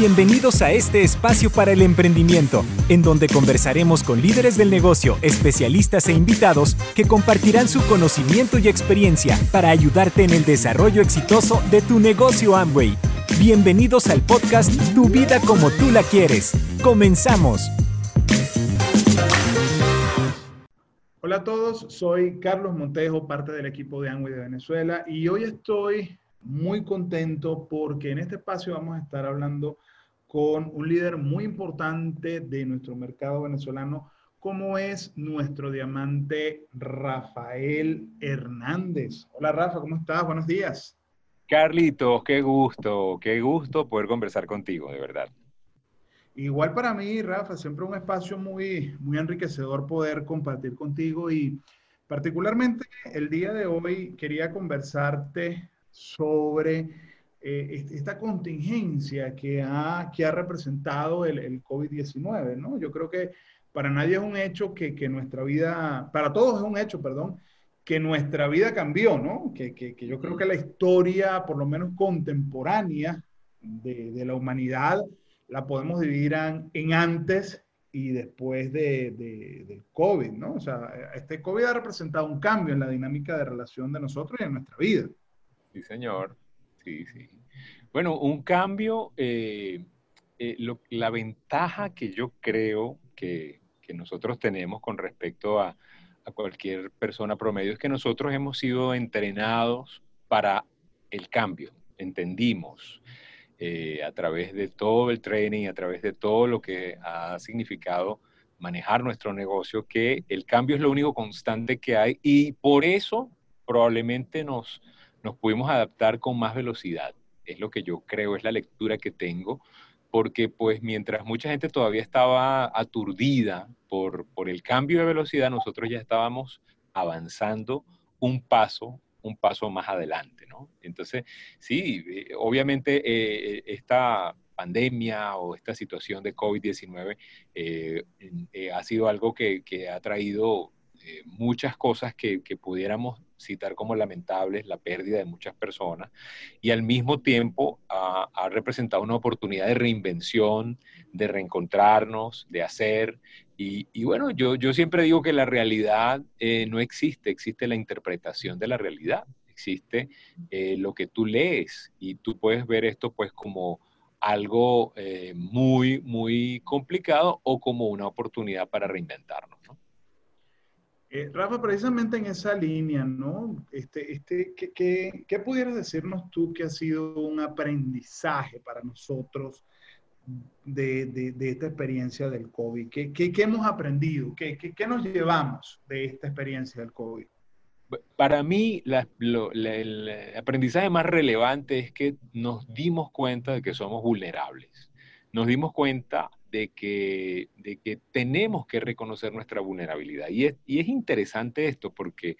Bienvenidos a este espacio para el emprendimiento, en donde conversaremos con líderes del negocio, especialistas e invitados que compartirán su conocimiento y experiencia para ayudarte en el desarrollo exitoso de tu negocio Amway. Bienvenidos al podcast Tu vida como tú la quieres. Comenzamos. Hola a todos, soy Carlos Montejo, parte del equipo de Amway de Venezuela y hoy estoy muy contento porque en este espacio vamos a estar hablando con un líder muy importante de nuestro mercado venezolano, como es nuestro diamante Rafael Hernández. Hola Rafa, ¿cómo estás? Buenos días. Carlitos, qué gusto, qué gusto poder conversar contigo, de verdad. Igual para mí, Rafa, siempre un espacio muy, muy enriquecedor poder compartir contigo y particularmente el día de hoy quería conversarte sobre eh, esta contingencia que ha, que ha representado el, el COVID-19, ¿no? Yo creo que para nadie es un hecho que, que, nuestra vida, para todos es un hecho, perdón, que nuestra vida cambió, ¿no? Que, que, que yo creo que la historia, por lo menos contemporánea de, de la humanidad, la podemos dividir en, antes y después de, de, del COVID, ¿no? O sea, este COVID ha representado un cambio en la dinámica de relación de nosotros y en nuestra vida. Sí, señor. Sí, sí. Bueno, un cambio, eh, eh, lo, la ventaja que yo creo que, que nosotros tenemos con respecto a, a, cualquier persona promedio es que nosotros hemos sido entrenados para el cambio, entendimos eh, a través de todo el training, a través de todo lo que ha significado manejar nuestro negocio, que el cambio es lo único constante que hay y por eso probablemente nos nos pudimos adaptar con más velocidad. Es lo que yo creo, es la lectura que tengo, porque pues mientras mucha gente todavía estaba aturdida por, por el cambio de velocidad, nosotros ya estábamos avanzando un paso, un paso más adelante, ¿no? Entonces, sí, eh, obviamente eh, esta pandemia o esta situación de COVID-19 eh, eh, ha sido algo que, que ha traído eh, muchas cosas que, que, pudiéramos citar como lamentables, la pérdida de muchas personas, y al mismo tiempo ha, representado una oportunidad de reinvención, de reencontrarnos, de hacer. Y, bueno, yo, yo, siempre digo que la realidad eh, no existe, existe la interpretación de la realidad, existe eh, lo que tú lees y tú puedes ver esto pues como algo muy, muy complicado o como una oportunidad para reinventarnos. ¿no? Eh, Rafa, precisamente en esa línea, ¿no? Este, este, ¿qué, qué, qué pudieras decirnos tú que ha sido un aprendizaje para nosotros de, de, de esta experiencia del COVID? ¿Qué, qué, qué hemos aprendido? ¿Qué, ¿Qué, nos llevamos de esta experiencia del COVID? Para mí, la, lo, la, el aprendizaje más relevante es que nos dimos cuenta de que somos vulnerables. Nos dimos cuenta de que, de que tenemos que reconocer nuestra vulnerabilidad. Y es, y es interesante esto porque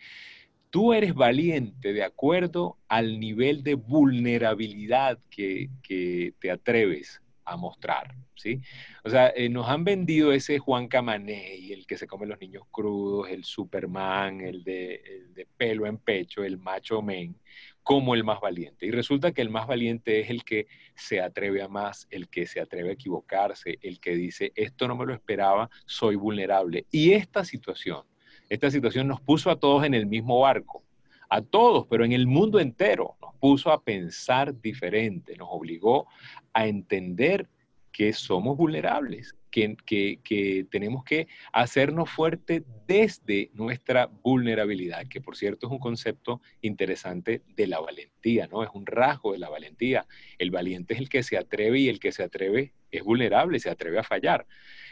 tú eres valiente de acuerdo al nivel de vulnerabilidad que, que te atreves a mostrar, ¿sí? O sea, eh, nos han vendido ese Juan Camané y el que se come los niños crudos, el Superman, el de, el de pelo en pecho, el macho men, como el más valiente. Y resulta que el más valiente es el que se atreve a más, el que se atreve a equivocarse, el que dice, esto no me lo esperaba, soy vulnerable. Y esta situación, esta situación nos puso a todos en el mismo barco, a todos, pero en el mundo entero, nos puso a pensar diferente, nos obligó a entender que somos vulnerables, que, tenemos que hacernos fuerte desde nuestra vulnerabilidad, que por cierto es un concepto interesante de la valentía, ¿no? Es un rasgo de la valentía. El valiente es el que se atreve y el que se atreve es vulnerable, se atreve a fallar.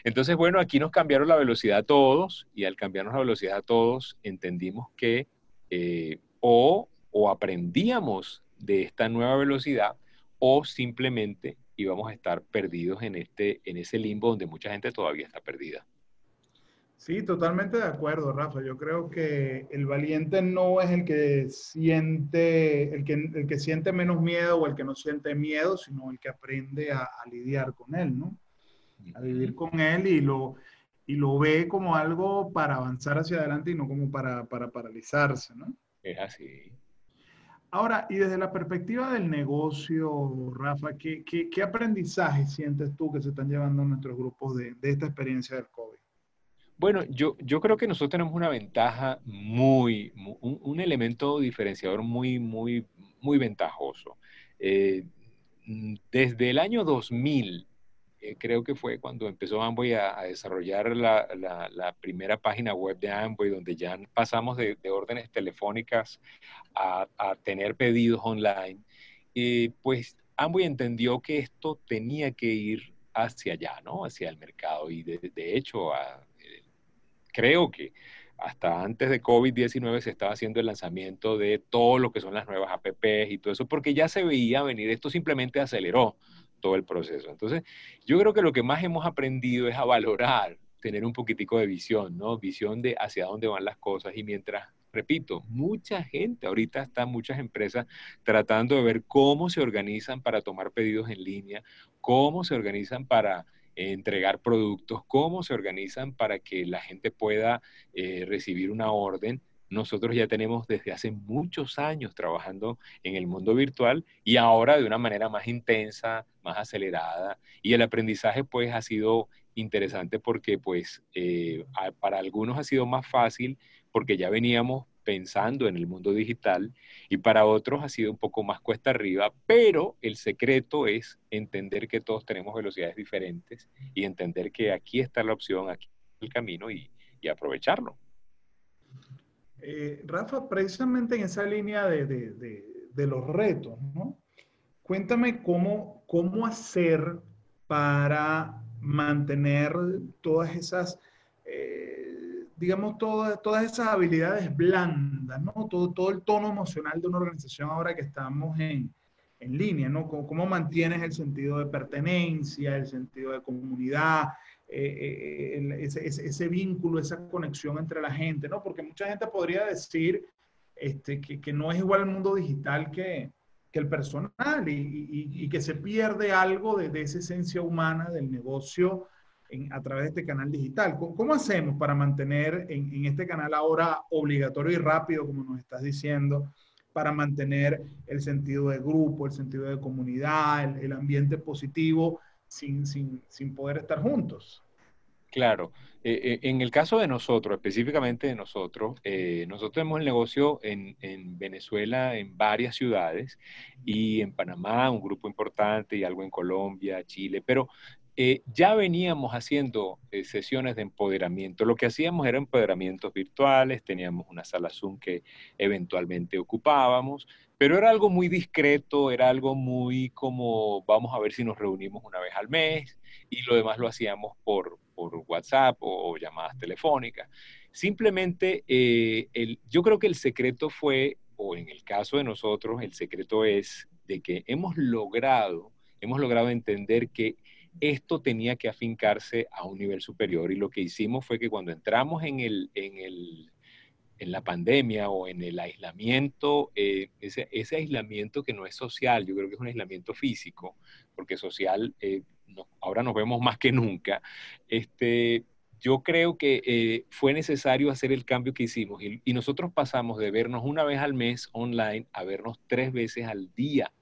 Entonces, bueno, aquí nos cambiaron la velocidad a todos y al cambiarnos la velocidad a todos entendimos que eh, o, o aprendíamos de esta nueva velocidad o simplemente íbamos a estar perdidos en, este, en ese limbo donde mucha gente todavía está perdida. Sí, totalmente de acuerdo, Rafa. Yo creo que el valiente no es el que siente, el que, el que siente menos miedo o el que no siente miedo, sino el que aprende a, a lidiar con él, ¿no? A vivir con él y lo, y lo ve como algo para avanzar hacia adelante y no como para, para paralizarse, ¿no? Es así. Ahora, y desde la perspectiva del negocio, Rafa, ¿qué, qué, aprendizaje sientes tú que se están llevando nuestros grupos de, de esta experiencia del COVID? Bueno, yo, yo creo que nosotros tenemos una ventaja muy, un, elemento diferenciador muy, muy, muy ventajoso. Eh, desde el año 2000, eh, creo que fue cuando empezó Amway a, desarrollar la, primera página web de Amway, donde ya pasamos de, órdenes telefónicas a, a, tener pedidos online, y pues Amway entendió que esto tenía que ir hacia allá, ¿no? Hacia el mercado. Y de, hecho, eh, creo que hasta antes de COVID-19 se estaba haciendo el lanzamiento de todo lo que son las nuevas apps y todo eso, porque ya se veía venir. Esto simplemente aceleró todo el proceso. Entonces, yo creo que lo que más hemos aprendido es a valorar, tener un poquitico de visión, ¿no? Visión de hacia dónde van las cosas y mientras, repito, mucha gente, ahorita están muchas empresas tratando de ver cómo se organizan para tomar pedidos en línea, cómo se organizan para entregar productos, cómo se organizan para que la gente pueda eh, recibir una orden nosotros ya tenemos desde hace muchos años trabajando en el mundo virtual y ahora de una manera más intensa, más acelerada. Y el aprendizaje pues ha sido interesante porque pues eh, para algunos ha sido más fácil porque ya veníamos pensando en el mundo digital y para otros ha sido un poco más cuesta arriba, pero el secreto es entender que todos tenemos velocidades diferentes y entender que aquí está la opción, aquí está el camino y aprovecharlo. Eh, Rafa, precisamente en esa línea de, los retos, ¿no? Cuéntame cómo, cómo hacer para mantener todas esas, eh, digamos, todas, todas esas habilidades blandas, ¿no? Todo, todo el tono emocional de una organización ahora que estamos en, en línea, ¿no? ¿Cómo, ¿Cómo, mantienes el sentido de pertenencia, el sentido de comunidad, eh, eh, ese, vínculo, esa conexión entre la gente, ¿no? Porque mucha gente podría decir este, que, no es igual el mundo digital que, el personal y, que se pierde algo de, de, esa esencia humana del negocio a través de este canal digital. ¿Cómo, hacemos para mantener en, este canal ahora obligatorio y rápido, como nos estás diciendo, para mantener el sentido de grupo, el sentido de comunidad, el ambiente positivo sin, sin, sin poder estar juntos. Claro. Eh, eh, en el caso de nosotros, específicamente de nosotros, eh, nosotros tenemos el negocio en, en, Venezuela, en varias ciudades, y en Panamá, un grupo importante, y algo en Colombia, Chile, pero ya veníamos haciendo sesiones de empoderamiento. Lo que hacíamos era empoderamientos virtuales, teníamos una sala Zoom que eventualmente ocupábamos, pero era algo muy discreto, era algo muy como vamos a ver si nos reunimos una vez al mes y lo demás lo hacíamos por, por WhatsApp o, llamadas telefónicas. Simplemente eh, el, yo creo que el secreto fue, o en el caso de nosotros, el secreto es de que hemos logrado, hemos logrado entender que esto tenía que afincarse a un nivel superior y lo que hicimos fue que cuando entramos en el, en el en la pandemia o en el aislamiento, eh, ese, aislamiento que no es social, yo creo que es un aislamiento físico, porque social eh, ahora nos vemos más que nunca, este, yo creo que eh, fue necesario hacer el cambio que hicimos y, nosotros pasamos de vernos una vez al mes online a vernos tres veces al día.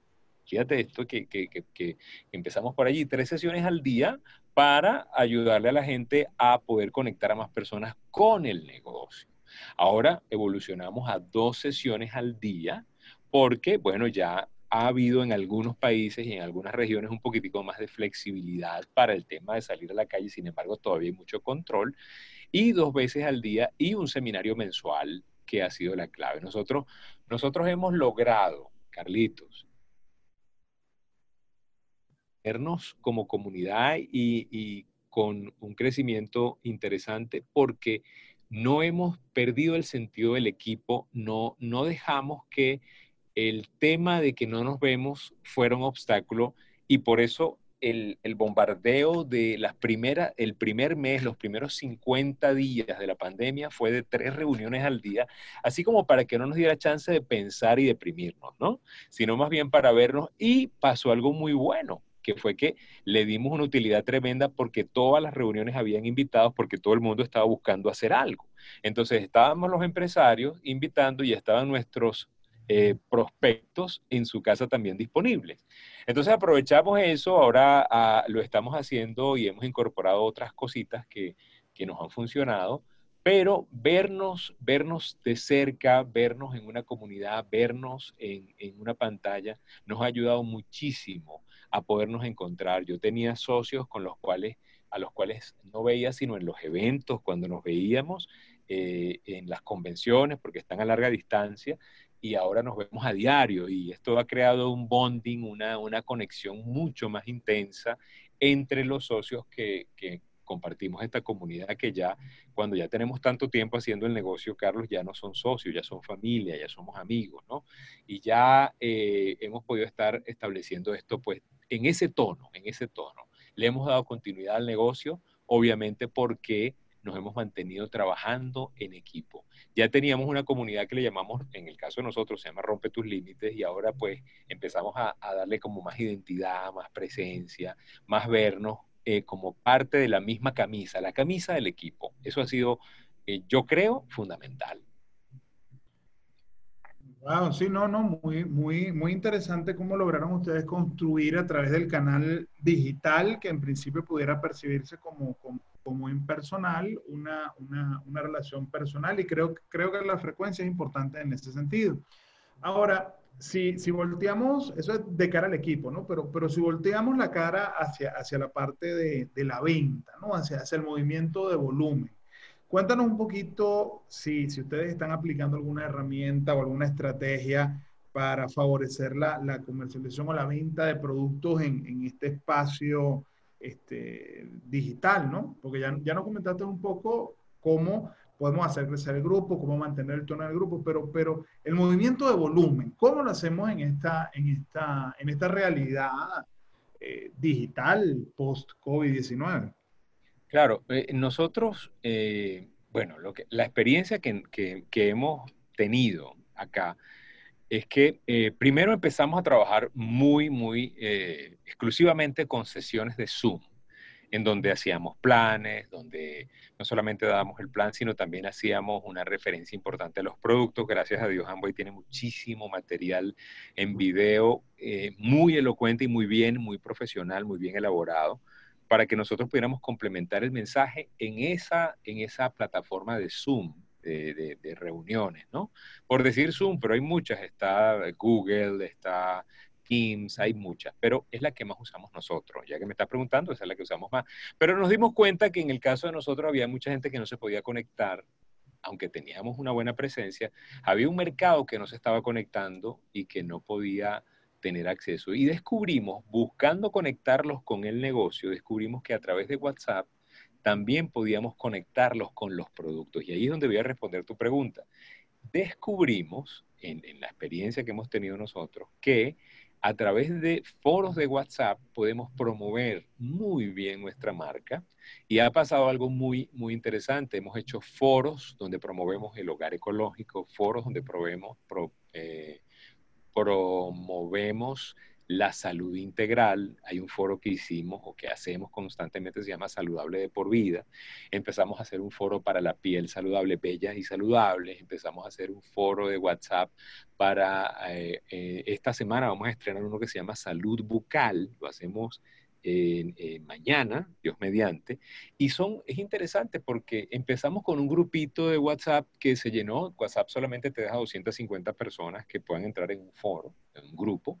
Fíjate esto que, que empezamos por allí, tres sesiones al día para ayudarle a la gente a poder conectar a más personas con el negocio. Ahora evolucionamos a dos sesiones al día porque, bueno, ya ha habido en algunos países y en algunas regiones un poquitico más de flexibilidad para el tema de salir a la calle, sin embargo todavía hay mucho control, y dos veces al día y un seminario mensual que ha sido la clave. Nosotros, nosotros hemos logrado, Carlitos, vernos como comunidad y, y con un crecimiento interesante porque no hemos perdido el sentido del equipo, no, no dejamos que el tema de que no nos vemos fuera un obstáculo y por eso el, bombardeo de las primeras, el primer mes, los primeros 50 días de la pandemia fue de tres reuniones al día, así como para que no nos diera chance de pensar y deprimirnos, ¿no? Sino más bien para vernos y pasó algo muy bueno que fue que le dimos una utilidad tremenda porque todas las reuniones habían invitados porque todo el mundo estaba buscando hacer algo. Entonces estábamos los empresarios invitando y estaban nuestros eh, prospectos en su casa también disponibles. Entonces aprovechamos eso, ahora ah, lo estamos haciendo y hemos incorporado otras cositas que, que nos han funcionado, pero vernos, vernos de cerca, vernos en una comunidad, vernos en, en, una pantalla, nos ha ayudado muchísimo a podernos encontrar. Yo tenía socios con los cuales, a los cuales no veía sino en los eventos, cuando nos veíamos, eh, en las convenciones, porque están a larga distancia, y ahora nos vemos a diario y esto ha creado un bonding, una, una conexión mucho más intensa entre los socios que, que, compartimos esta comunidad que ya, cuando ya tenemos tanto tiempo haciendo el negocio, Carlos, ya no son socios, ya son familia, ya somos amigos, ¿no? Y ya eh, hemos podido estar estableciendo esto, pues, en ese tono, en ese tono. Le hemos dado continuidad al negocio, obviamente porque nos hemos mantenido trabajando en equipo. Ya teníamos una comunidad que le llamamos, en el caso de nosotros, se llama Rompe tus Límites y ahora pues empezamos a, darle como más identidad, más presencia, más vernos eh, como parte de la misma camisa, la camisa del equipo. Eso ha sido, eh, yo creo, fundamental. Sí, no, no, muy, muy, muy interesante cómo lograron ustedes construir a través del canal digital, que en principio pudiera percibirse como, como, como impersonal, una, una, una, relación personal, y creo, creo que la frecuencia es importante en ese sentido. Ahora, si, si volteamos, eso es de cara al equipo, ¿no? Pero, pero si volteamos la cara hacia, hacia la parte de, de la venta, ¿no? Hacia, hacia el movimiento de volumen. Cuéntanos un poquito si, si ustedes están aplicando alguna herramienta o alguna estrategia para favorecer la, la comercialización o la venta de productos en, en este espacio este, digital, ¿no? Porque ya, ya nos comentaste un poco cómo podemos hacer crecer el grupo, cómo mantener el tono del grupo, pero, pero el movimiento de volumen, ¿cómo lo hacemos en esta, en esta, en esta realidad eh, digital post-COVID-19? Claro, eh, nosotros, eh, bueno, lo que, la experiencia que, hemos tenido acá es que eh, primero empezamos a trabajar muy, muy exclusivamente con sesiones de Zoom, en donde hacíamos planes, donde no solamente dábamos el plan, sino también hacíamos una referencia importante a los productos. Gracias a Dios, Amway tiene muchísimo material en video, muy elocuente y muy bien, muy profesional, muy bien elaborado para que nosotros pudiéramos complementar el mensaje en esa, en esa plataforma de Zoom, de, reuniones, ¿no? Por decir Zoom, pero hay muchas, está Google, está Teams, hay muchas, pero es la que más usamos nosotros. Ya que me estás preguntando, esa es la que usamos más. Pero nos dimos cuenta que en el caso de nosotros había mucha gente que no se podía conectar, aunque teníamos una buena presencia, había un mercado que no se estaba conectando y que no podía tener acceso. Y descubrimos, buscando conectarlos con el negocio, descubrimos que a través de WhatsApp también podíamos conectarlos con los productos. Y ahí es donde voy a responder tu pregunta. Descubrimos, en, la experiencia que hemos tenido nosotros, que a través de foros de WhatsApp podemos promover muy bien nuestra marca y ha pasado algo muy, muy interesante. Hemos hecho foros donde promovemos el hogar ecológico, foros donde promovemos, eh, promovemos la salud integral. Hay un foro que hicimos o que hacemos constantemente, se llama Saludable de por Vida. Empezamos a hacer un foro para la piel saludable, bellas y saludables. Empezamos a hacer un foro de WhatsApp para, eh, eh, esta semana vamos a estrenar uno que se llama Salud Bucal. Lo hacemos mañana, Dios mediante. Y son, es interesante porque empezamos con un grupito de WhatsApp que se llenó. WhatsApp solamente te deja 250 personas que puedan entrar en un foro, en un grupo.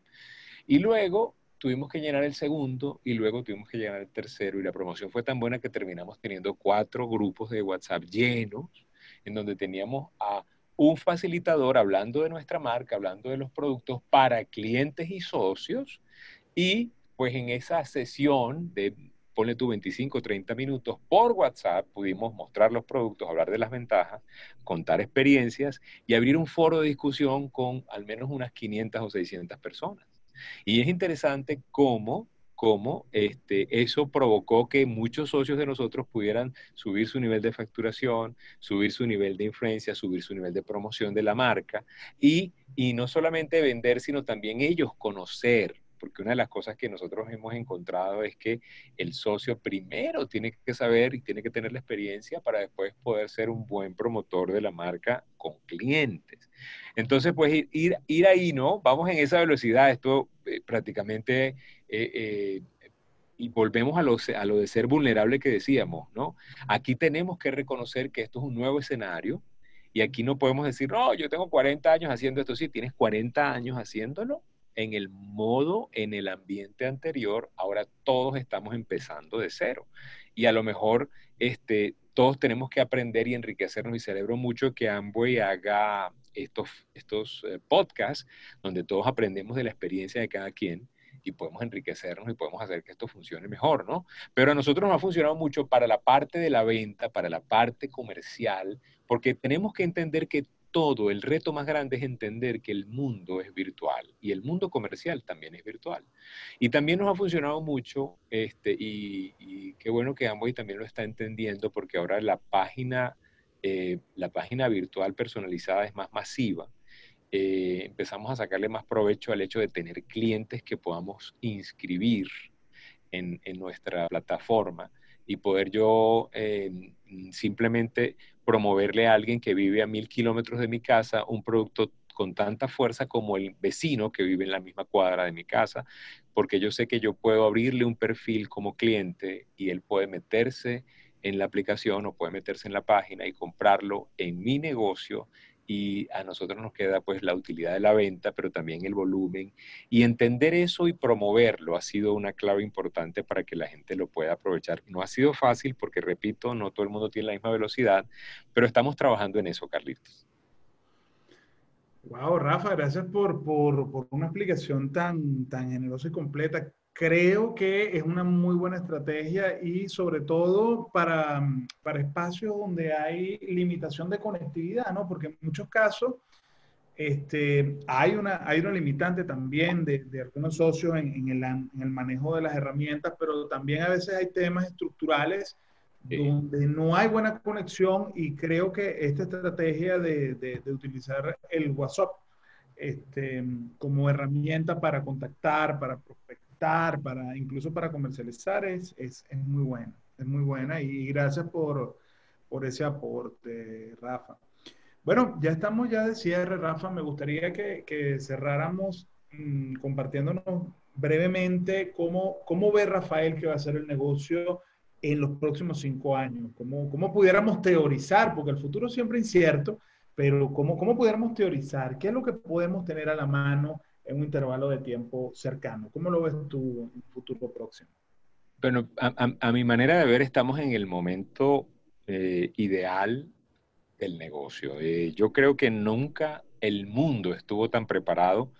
Y luego tuvimos que llenar el segundo y luego tuvimos que llenar el tercero. Y la promoción fue tan buena que terminamos teniendo cuatro grupos de WhatsApp llenos, en donde teníamos a un facilitador hablando de nuestra marca, hablando de los productos para clientes y socios y pues en esa sesión de, ponle tú 25 o 30 minutos por WhatsApp, pudimos mostrar los productos, hablar de las ventajas, contar experiencias y abrir un foro de discusión con al menos unas 500 o 600 personas. Y es interesante cómo cómo este, eso provocó que muchos socios de nosotros pudieran subir su nivel de facturación, subir su nivel de influencia, subir su nivel de promoción de la marca y, y no solamente vender, sino también ellos conocer porque una de las cosas que nosotros hemos encontrado es que el socio primero tiene que saber y tiene que tener la experiencia para después poder ser un buen promotor de la marca con clientes. Entonces, pues ir, ir ahí, ¿no? Vamos en esa velocidad, esto eh, prácticamente... Eh, eh, y volvemos a lo, a lo de ser vulnerable que decíamos, ¿no? Aquí tenemos que reconocer que esto es un nuevo escenario, y aquí no podemos decir, no, yo tengo 40 años haciendo esto. Sí, tienes 40 años haciéndolo en el modo, en el ambiente anterior. Ahora todos estamos empezando de cero. Y a lo mejor este, todos tenemos que aprender y enriquecernos. Y celebro mucho que Amway haga estos, estos eh, podcasts donde todos aprendemos de la experiencia de cada quien y podemos enriquecernos y podemos hacer que esto funcione mejor, ¿no? Pero a nosotros nos ha funcionado mucho para la parte de la venta, para la parte comercial, porque tenemos que entender que todo, el reto más grande es entender que el mundo es virtual y el mundo comercial también es virtual. Y también nos ha funcionado mucho, este, y, qué bueno que Amway también lo está entendiendo, porque ahora la página, eh, la página virtual personalizada es más masiva eh, empezamos a sacarle más provecho al hecho de tener clientes que podamos inscribir en, nuestra plataforma y poder yo eh, simplemente promoverle a alguien que vive a mil kilómetros de mi casa un producto con tanta fuerza como el vecino que vive en la misma cuadra de mi casa, porque yo sé que yo puedo abrirle un perfil como cliente y él puede meterse en la aplicación o puede meterse en la página y comprarlo en mi negocio y a nosotros nos queda pues la utilidad de la venta, pero también el volumen. Y entender eso y promoverlo ha sido una clave importante para que la gente lo pueda aprovechar. No ha sido fácil porque, repito, no todo el mundo tiene la misma velocidad, pero estamos trabajando en eso, Carlitos. Wow, Rafa, gracias por, por, por una explicación tan, tan generosa y completa creo que es una muy buena estrategia y sobre todo para, para espacios donde hay limitación de conectividad, ¿no? Porque en muchos casos este, hay, una, hay una limitante también de, de algunos socios en, en, el, en, el, manejo de las herramientas, pero también a veces hay temas estructurales donde no hay buena conexión y creo que esta estrategia de, de, de utilizar el WhatsApp este, como herramienta para contactar, para prospectar, para incluso para comercializar, es, es, es muy buena. Es muy buena y gracias por, por ese aporte, Rafa. Bueno, ya estamos ya de cierre, Rafa. Me gustaría que, que cerráramos mmm, compartiéndonos brevemente cómo, cómo ve Rafael que va a ser el negocio en los próximos cinco años. Cómo, cómo pudiéramos teorizar, porque el futuro es siempre incierto, pero cómo, cómo pudiéramos teorizar, qué es lo que podemos tener a la mano en un intervalo de tiempo cercano. ¿Cómo lo ves tú en el futuro próximo? Bueno, a, mi manera de ver, estamos en el momento eh, ideal del negocio. Eh, yo creo que nunca el mundo estuvo tan preparado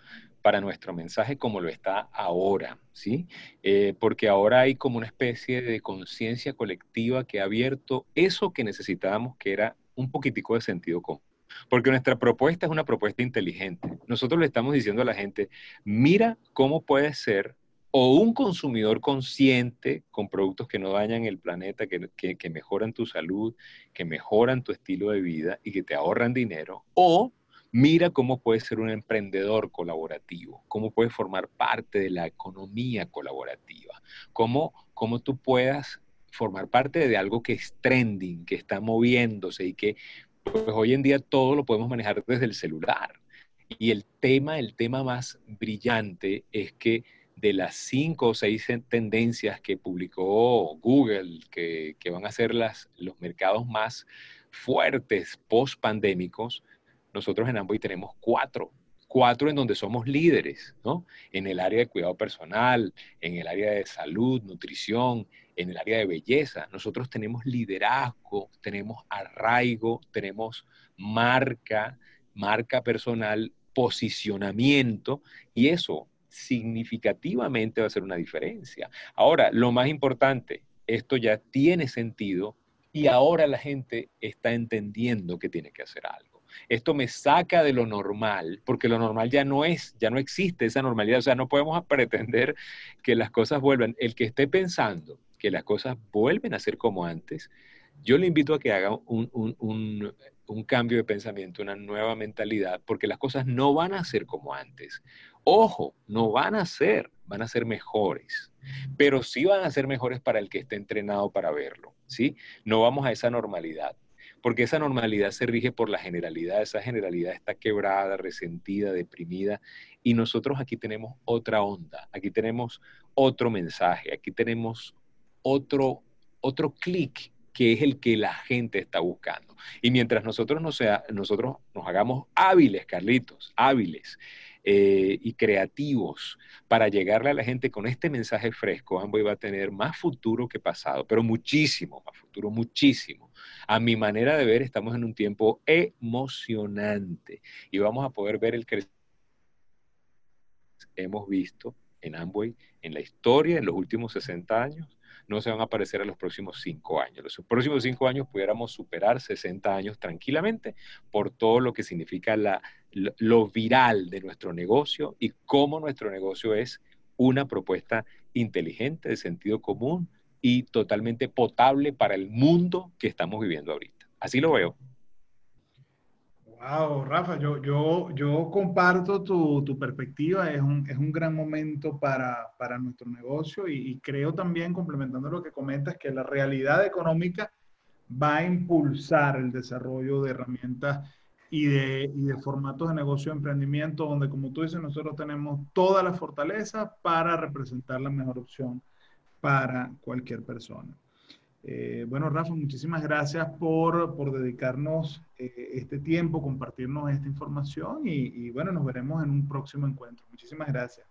para nuestro mensaje como lo está ahora, ¿sí? Eh, porque ahora hay como una especie de conciencia colectiva que ha abierto eso que necesitábamos, que era un poquitico de sentido común. Porque nuestra propuesta es una propuesta inteligente. Nosotros le estamos diciendo a la gente, mira cómo puede ser o un consumidor consciente con productos que no dañan el planeta, que, que, mejoran tu salud, que mejoran tu estilo de vida y que te ahorran dinero, o mira cómo puedes ser un emprendedor colaborativo, cómo puedes formar parte de la economía colaborativa, cómo, cómo tú puedas formar parte de algo que es trending, que está moviéndose y que pues hoy en día todo lo podemos manejar desde el celular. Y el tema, el tema más brillante es que de las cinco o seis tendencias que publicó Google, que, que van a ser las, los mercados más fuertes post pandémicos, nosotros en Amboy tenemos cuatro, cuatro en donde somos líderes, ¿no? En el área de cuidado personal, en el área de salud, nutrición, en el área de belleza. Nosotros tenemos liderazgo, tenemos arraigo, tenemos marca, marca personal, posicionamiento y eso significativamente va a ser una diferencia. Ahora, lo más importante, esto ya tiene sentido y ahora la gente está entendiendo que tiene que hacer algo. Esto me saca de lo normal, porque lo normal ya no es, ya no existe esa normalidad. O sea, no podemos pretender que las cosas vuelvan. El que esté pensando que las cosas vuelven a ser como antes, Yo le invito a que haga un, un cambio de pensamiento, una nueva mentalidad, porque las cosas no van a ser como antes. Ojo, no van a ser, van a ser mejores, pero sí van a ser mejores para el que esté entrenado para verlo, ¿sí? No vamos a esa normalidad, porque esa normalidad se rige por la generalidad, esa generalidad está quebrada, resentida, deprimida, y nosotros aquí tenemos otra onda, aquí tenemos otro mensaje, aquí tenemos otro, otro clic que es el que la gente está buscando. Y mientras nosotros, no sea, nosotros nos hagamos hábiles, Carlitos, hábiles, eh, y creativos para llegarle a la gente con este mensaje fresco, Amway va a tener más futuro que pasado, pero muchísimo más futuro, muchísimo. A mi manera de ver, estamos en un tiempo emocionante y vamos a poder ver el crecimiento hemos visto en Amway en la historia en los últimos 60 años no se van a aparecer en los próximos cinco años. Los próximos cinco años pudiéramos superar 60 años tranquilamente por todo lo que significa la, lo viral de nuestro negocio y cómo nuestro negocio es una propuesta inteligente, de sentido común y totalmente potable para el mundo que estamos viviendo ahorita. Así lo veo. Wow, Rafa, yo, yo, yo comparto tu, tu perspectiva, es un, es un, gran momento para, para nuestro negocio y, creo también, complementando lo que comentas, que la realidad económica va a impulsar el desarrollo de herramientas y de, y de formatos de negocio de emprendimiento, donde como tú dices, nosotros tenemos toda la fortaleza para representar la mejor opción para cualquier persona. Eh, bueno, Rafa, muchísimas gracias por, por dedicarnos eh, este tiempo, compartirnos esta información y, y, bueno, nos veremos en un próximo encuentro. Muchísimas gracias.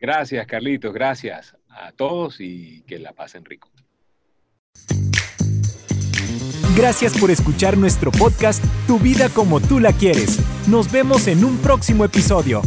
Gracias, Carlitos. Gracias a todos y que la pasen rico. Gracias por escuchar nuestro podcast Tu vida como tú la quieres. Nos vemos en un próximo episodio.